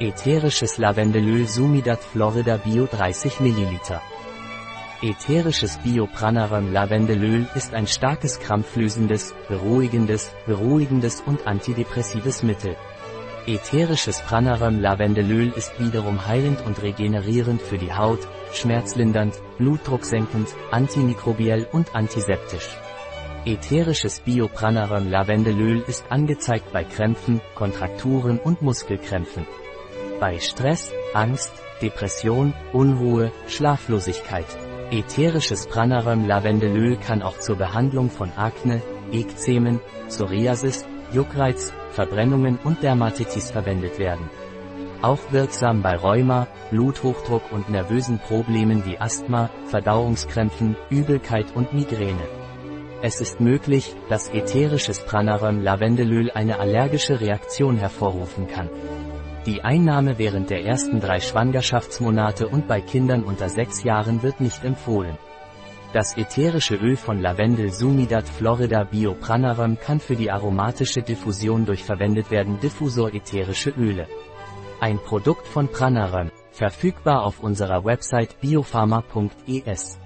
Ätherisches Lavendelöl Sumidat Florida Bio 30 ml. Ätherisches Bio-Pranarum Lavendelöl ist ein starkes krampflösendes, beruhigendes, beruhigendes und antidepressives Mittel. Ätherisches Pranarum Lavendelöl ist wiederum heilend und regenerierend für die Haut, schmerzlindernd, blutdrucksenkend, antimikrobiell und antiseptisch. Ätherisches Bio-Pranarum Lavendelöl ist angezeigt bei Krämpfen, Kontrakturen und Muskelkrämpfen. Bei Stress, Angst, Depression, Unruhe, Schlaflosigkeit. Ätherisches Pranarum Lavendelöl kann auch zur Behandlung von Akne, Ekzemen, Psoriasis, Juckreiz, Verbrennungen und Dermatitis verwendet werden. Auch wirksam bei Rheuma, Bluthochdruck und nervösen Problemen wie Asthma, Verdauungskrämpfen, Übelkeit und Migräne. Es ist möglich, dass ätherisches Pranarum Lavendelöl eine allergische Reaktion hervorrufen kann. Die Einnahme während der ersten drei Schwangerschaftsmonate und bei Kindern unter sechs Jahren wird nicht empfohlen. Das ätherische Öl von Lavendel Sumidat Florida Bio Pranarum kann für die aromatische Diffusion durch verwendet werden Diffusor ätherische Öle. Ein Produkt von Pranarum, verfügbar auf unserer Website biopharma.es.